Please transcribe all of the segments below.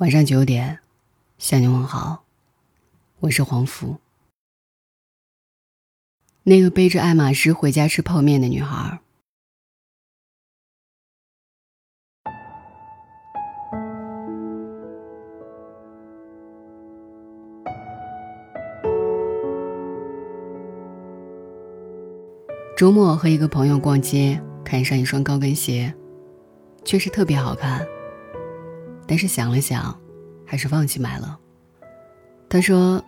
晚上九点，向你问好，我是黄福。那个背着爱马仕回家吃泡面的女孩。周末和一个朋友逛街，看上一双高跟鞋，确实特别好看。但是想了想，还是放弃买了。他说：“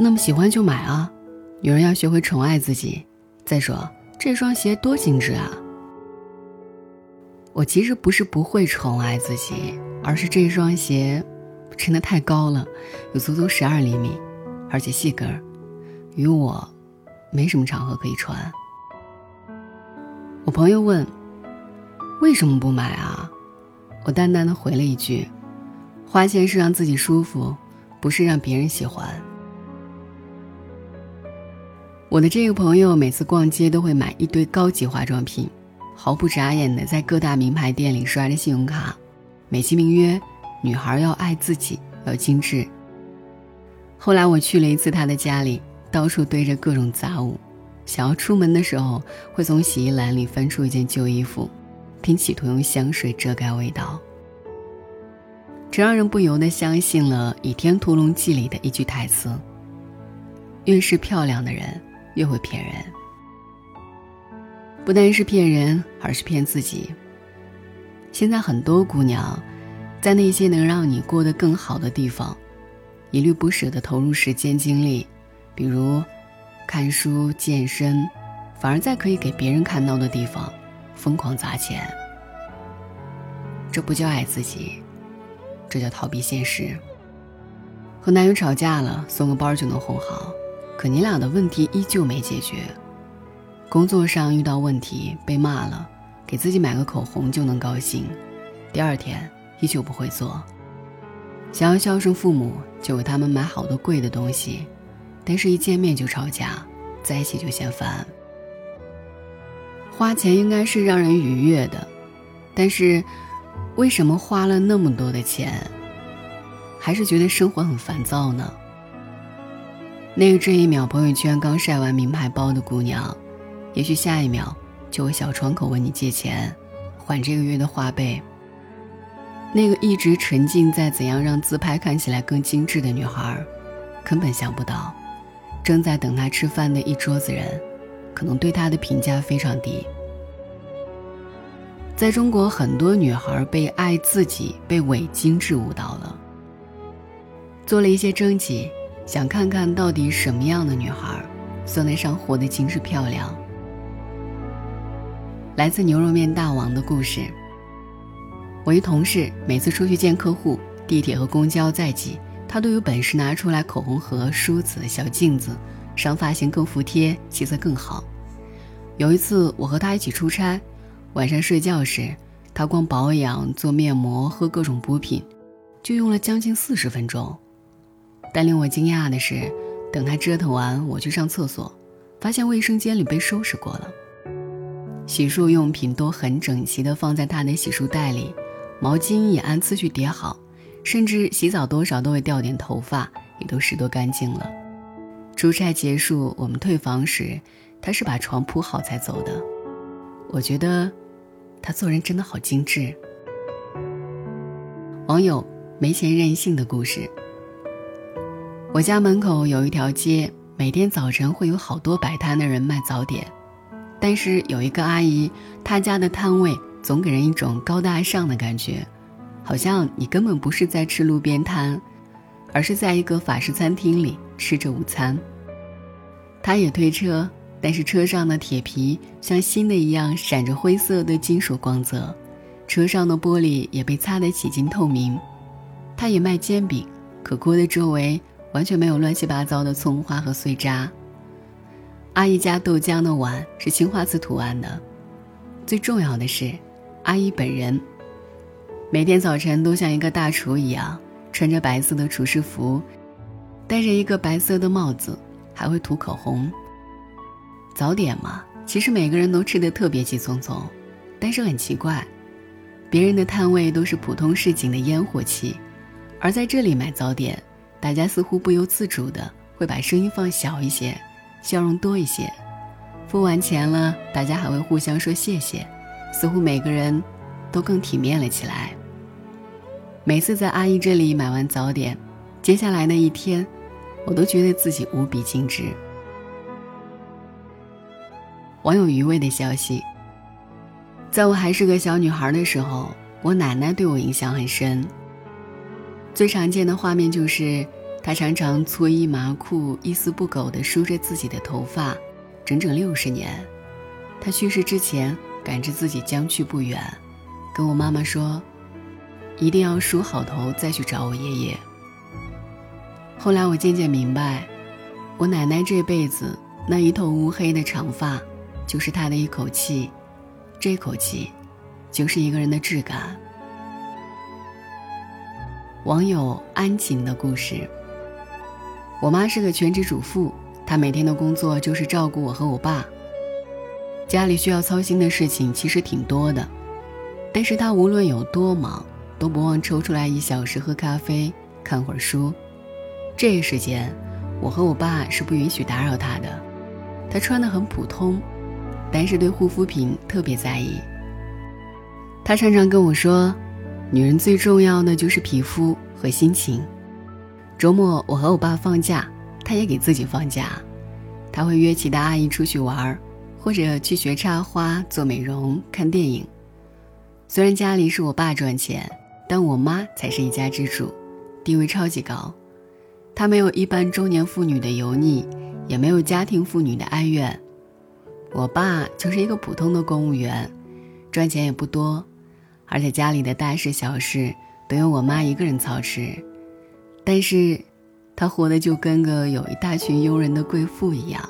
那么喜欢就买啊，女人要学会宠爱自己。再说这双鞋多精致啊。”我其实不是不会宠爱自己，而是这双鞋真的太高了，有足足十二厘米，而且细跟儿，与我没什么场合可以穿。我朋友问：“为什么不买啊？”我淡淡的回了一句：“花钱是让自己舒服，不是让别人喜欢。”我的这个朋友每次逛街都会买一堆高级化妆品，毫不眨眼的在各大名牌店里刷着信用卡，美其名曰“女孩要爱自己，要精致”。后来我去了一次他的家里，到处堆着各种杂物。想要出门的时候，会从洗衣篮里翻出一件旧衣服，并企图用香水遮盖味道。这让人不由得相信了《倚天屠龙记》里的一句台词：“越是漂亮的人，越会骗人。不单是骗人，而是骗自己。”现在很多姑娘，在那些能让你过得更好的地方，一律不舍得投入时间精力，比如。看书、健身，反而在可以给别人看到的地方疯狂砸钱。这不叫爱自己，这叫逃避现实。和男友吵架了，送个包就能哄好，可你俩的问题依旧没解决。工作上遇到问题被骂了，给自己买个口红就能高兴，第二天依旧不会做。想要孝顺父母，就给他们买好多贵的东西。但是，一见面就吵架，在一起就嫌烦。花钱应该是让人愉悦的，但是，为什么花了那么多的钱，还是觉得生活很烦躁呢？那个这一秒朋友圈刚晒完名牌包的姑娘，也许下一秒就会小窗口问你借钱，还这个月的花呗。那个一直沉浸在怎样让自拍看起来更精致的女孩，根本想不到。正在等他吃饭的一桌子人，可能对他的评价非常低。在中国，很多女孩被爱自己、被伪精致误导了。做了一些征集，想看看到底什么样的女孩算得上活得精致漂亮。来自牛肉面大王的故事。我一同事每次出去见客户，地铁和公交在挤。他都有本事拿出来口红盒、梳子、小镜子，让发型更服帖，气色更好。有一次我和他一起出差，晚上睡觉时，他光保养、做面膜、喝各种补品，就用了将近四十分钟。但令我惊讶的是，等他折腾完，我去上厕所，发现卫生间里被收拾过了，洗漱用品都很整齐地放在他的洗漱袋里，毛巾也按次序叠好。甚至洗澡多少都会掉点头发，也都拾掇干净了。出差结束，我们退房时，他是把床铺好才走的。我觉得，他做人真的好精致。网友没钱任性的故事。我家门口有一条街，每天早晨会有好多摆摊的人卖早点，但是有一个阿姨，她家的摊位总给人一种高大上的感觉。好像你根本不是在吃路边摊，而是在一个法式餐厅里吃着午餐。他也推车，但是车上的铁皮像新的一样闪着灰色的金属光泽，车上的玻璃也被擦得几近透明。他也卖煎饼，可锅的周围完全没有乱七八糟的葱花和碎渣。阿姨家豆浆的碗是青花瓷图案的，最重要的是，阿姨本人。每天早晨都像一个大厨一样，穿着白色的厨师服，戴着一个白色的帽子，还会涂口红。早点嘛，其实每个人都吃的特别急匆匆，但是很奇怪，别人的摊位都是普通市井的烟火气，而在这里买早点，大家似乎不由自主的会把声音放小一些，笑容多一些。付完钱了，大家还会互相说谢谢，似乎每个人都更体面了起来。每次在阿姨这里买完早点，接下来的一天，我都觉得自己无比精致。网友余味的消息：在我还是个小女孩的时候，我奶奶对我影响很深。最常见的画面就是，她常常粗衣麻裤、一丝不苟地梳着自己的头发，整整六十年。她去世之前，感知自己将去不远，跟我妈妈说。一定要梳好头再去找我爷爷。后来我渐渐明白，我奶奶这辈子那一头乌黑的长发，就是他的一口气，这口气，就是一个人的质感。网友安晴的故事。我妈是个全职主妇，她每天的工作就是照顾我和我爸。家里需要操心的事情其实挺多的，但是她无论有多忙。都不忘抽出来一小时喝咖啡、看会儿书。这时间，我和我爸是不允许打扰他的。他穿的很普通，但是对护肤品特别在意。他常常跟我说：“女人最重要的就是皮肤和心情。”周末我和我爸放假，他也给自己放假。他会约其他阿姨出去玩，或者去学插花、做美容、看电影。虽然家里是我爸赚钱。但我妈才是一家之主，地位超级高。她没有一般中年妇女的油腻，也没有家庭妇女的哀怨。我爸就是一个普通的公务员，赚钱也不多，而且家里的大事小事都由我妈一个人操持。但是，她活的就跟个有一大群佣人的贵妇一样。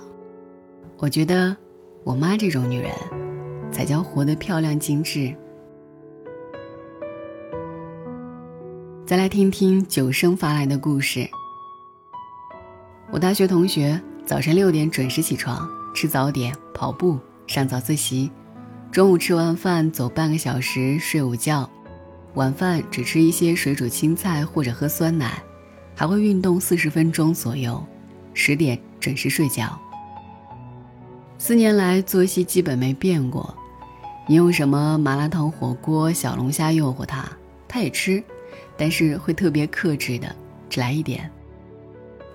我觉得，我妈这种女人，才叫活得漂亮精致。再来听听九生发来的故事。我大学同学早晨六点准时起床，吃早点、跑步、上早自习，中午吃完饭走半个小时睡午觉，晚饭只吃一些水煮青菜或者喝酸奶，还会运动四十分钟左右，十点准时睡觉。四年来作息基本没变过，你用什么麻辣烫、火锅、小龙虾诱惑他，他也吃。但是会特别克制的，只来一点。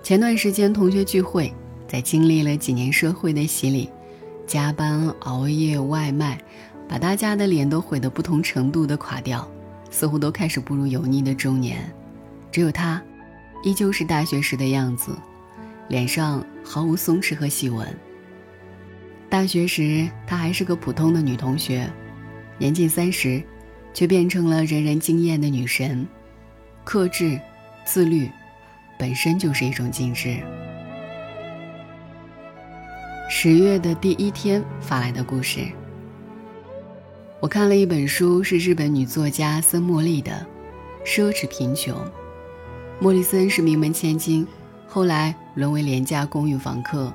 前段时间同学聚会，在经历了几年社会的洗礼，加班熬夜外卖，把大家的脸都毁得不同程度的垮掉，似乎都开始步入油腻的中年。只有他，依旧是大学时的样子，脸上毫无松弛和细纹。大学时，她还是个普通的女同学，年近三十，却变成了人人惊艳的女神。克制、自律，本身就是一种精致。十月的第一天发来的故事。我看了一本书，是日本女作家森茉莉的《奢侈贫穷》。莫里森是名门千金，后来沦为廉价公寓房客。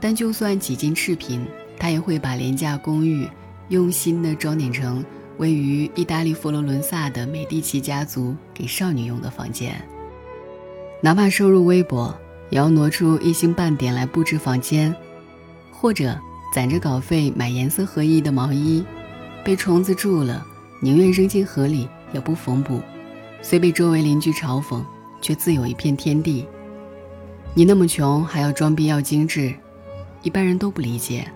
但就算几近赤贫，他也会把廉价公寓用心的装点成。位于意大利佛罗伦萨的美第奇家族给少女用的房间，哪怕收入微薄，也要挪出一星半点来布置房间，或者攒着稿费买颜色合一的毛衣，被虫子蛀了，宁愿扔进河里也不缝补，虽被周围邻居嘲讽，却自有一片天地。你那么穷还要装逼要精致，一般人都不理解。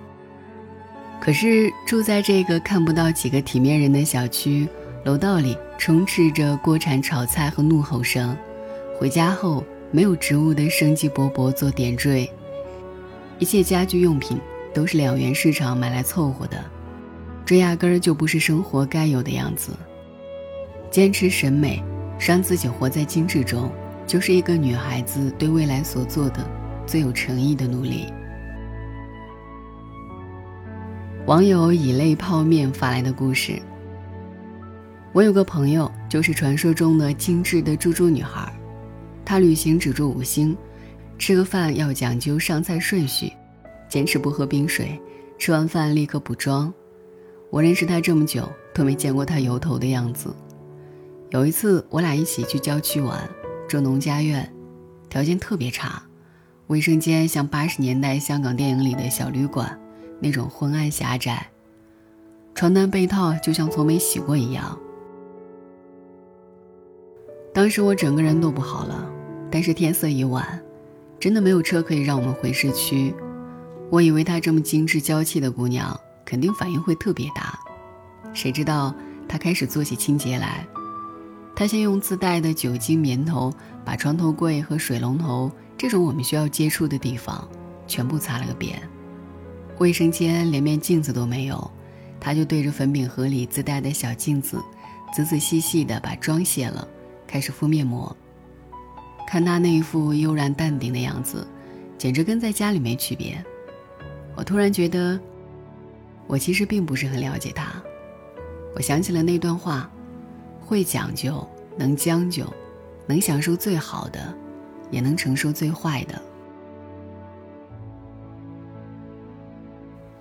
可是住在这个看不到几个体面人的小区，楼道里充斥着锅铲炒菜和怒吼声。回家后没有植物的生机勃勃做点缀，一切家居用品都是两元市场买来凑合的，这压根儿就不是生活该有的样子。坚持审美，让自己活在精致中，就是一个女孩子对未来所做的最有诚意的努力。网友以泪泡面发来的故事。我有个朋友，就是传说中的精致的猪猪女孩，她旅行只住五星，吃个饭要讲究上菜顺序，坚持不喝冰水，吃完饭立刻补妆。我认识他这么久，都没见过他油头的样子。有一次，我俩一起去郊区玩，住农家院，条件特别差，卫生间像八十年代香港电影里的小旅馆，那种昏暗狭窄，床单被套就像从没洗过一样。当时我整个人都不好了，但是天色已晚，真的没有车可以让我们回市区。我以为她这么精致娇气的姑娘，肯定反应会特别大，谁知道她开始做起清洁来。她先用自带的酒精棉头把床头柜和水龙头这种我们需要接触的地方全部擦了个遍，卫生间连面镜子都没有，她就对着粉饼盒里自带的小镜子，仔仔细细地把妆卸了。开始敷面膜，看他那一副悠然淡定的样子，简直跟在家里没区别。我突然觉得，我其实并不是很了解他。我想起了那段话：会讲究，能将就，能享受最好的，也能承受最坏的。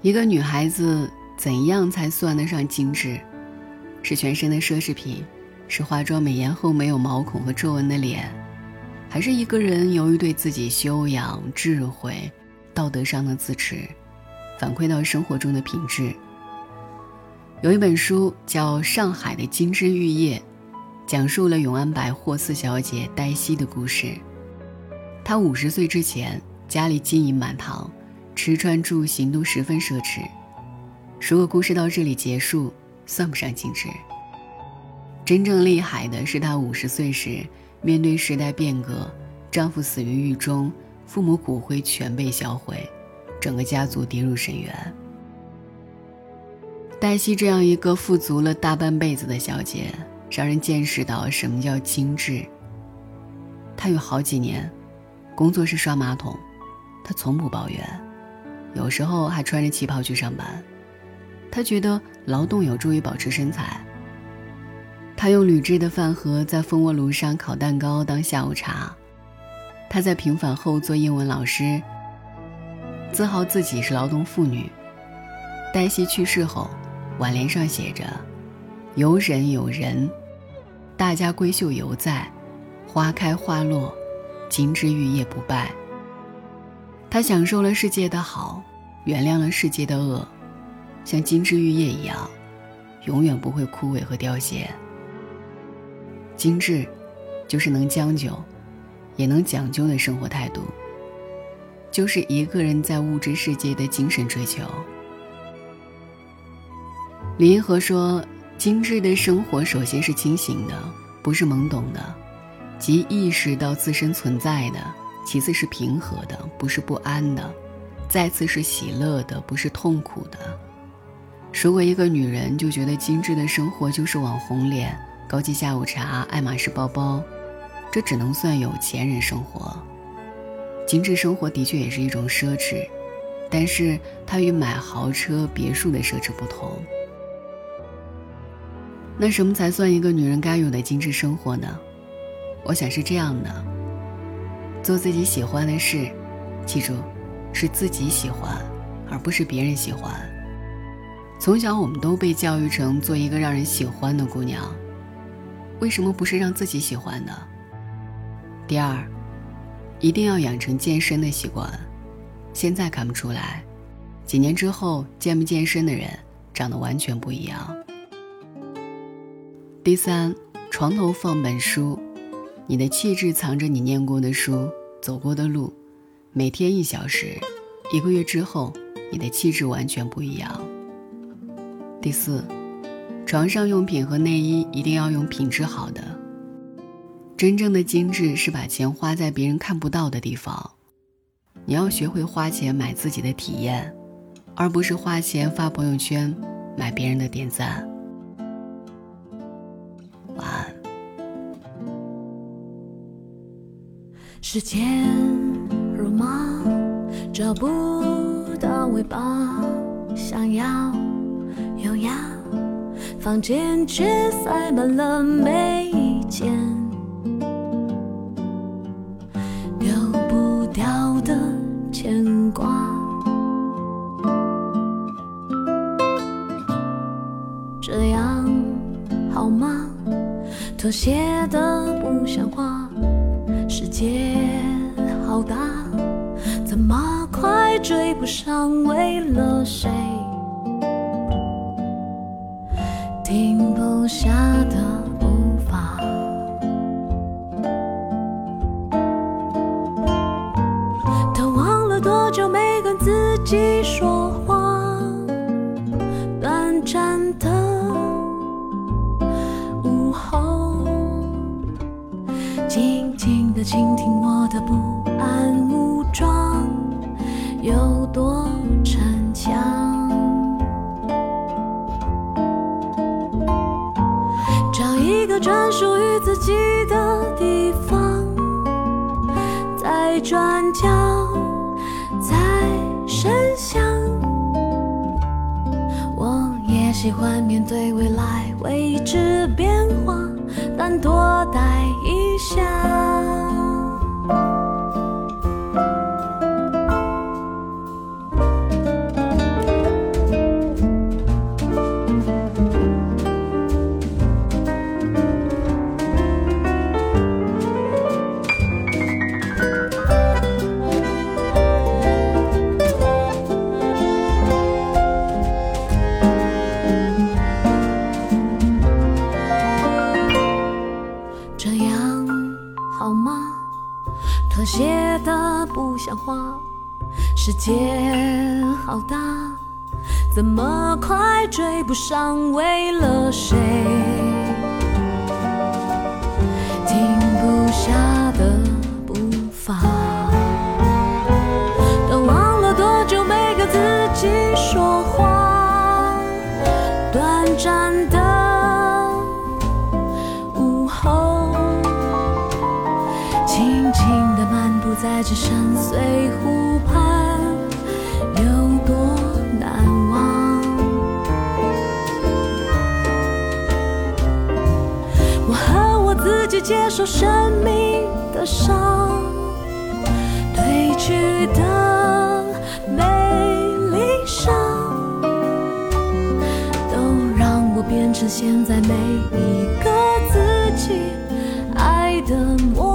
一个女孩子怎样才算得上精致？是全身的奢侈品？是化妆美颜后没有毛孔和皱纹的脸，还是一个人由于对自己修养、智慧、道德上的自持，反馈到生活中的品质？有一本书叫《上海的金枝玉叶》，讲述了永安百货四小姐黛西的故事。她五十岁之前，家里金银满堂，吃穿住行都十分奢侈。如果故事到这里结束，算不上精致。真正厉害的是，她五十岁时，面对时代变革，丈夫死于狱中，父母骨灰全被销毁，整个家族跌入深渊。黛西这样一个富足了大半辈子的小姐，让人见识到什么叫精致。她有好几年，工作是刷马桶，她从不抱怨，有时候还穿着旗袍去上班。她觉得劳动有助于保持身材。他用铝制的饭盒在蜂窝炉上烤蛋糕当下午茶。他在平反后做英文老师，自豪自己是劳动妇女。黛西去世后，挽联上写着：“有忍有人，大家闺秀犹在，花开花落，金枝玉叶不败。”他享受了世界的好，原谅了世界的恶，像金枝玉叶一样，永远不会枯萎和凋谢。精致，就是能将就，也能讲究的生活态度。就是一个人在物质世界的精神追求。李银河说：“精致的生活，首先是清醒的，不是懵懂的，即意识到自身存在的；其次是平和的，不是不安的；再次是喜乐的，不是痛苦的。如果一个女人就觉得精致的生活就是网红脸。”高级下午茶、爱马仕包包，这只能算有钱人生活。精致生活的确也是一种奢侈，但是它与买豪车别墅的奢侈不同。那什么才算一个女人该有的精致生活呢？我想是这样的：做自己喜欢的事，记住，是自己喜欢，而不是别人喜欢。从小我们都被教育成做一个让人喜欢的姑娘。为什么不是让自己喜欢的？第二，一定要养成健身的习惯。现在看不出来，几年之后健不健身的人长得完全不一样。第三，床头放本书，你的气质藏着你念过的书、走过的路。每天一小时，一个月之后，你的气质完全不一样。第四。床上用品和内衣一定要用品质好的。真正的精致是把钱花在别人看不到的地方。你要学会花钱买自己的体验，而不是花钱发朋友圈买别人的点赞。晚安。时间如马，找不到尾巴，想要优雅。房间却塞满了每一件丢不掉的牵挂。这样好吗？妥协的不像话，世界好大，怎么快追不上？为了谁留下的步伐？他忘了多久没跟自己说话，短暂的午后，静静的倾听我的不安喜欢面对未来未知变化，但多世界好大，怎么快追不上？为了谁停不下接受生命的伤，褪去的美丽伤。都让我变成现在每一个自己爱的模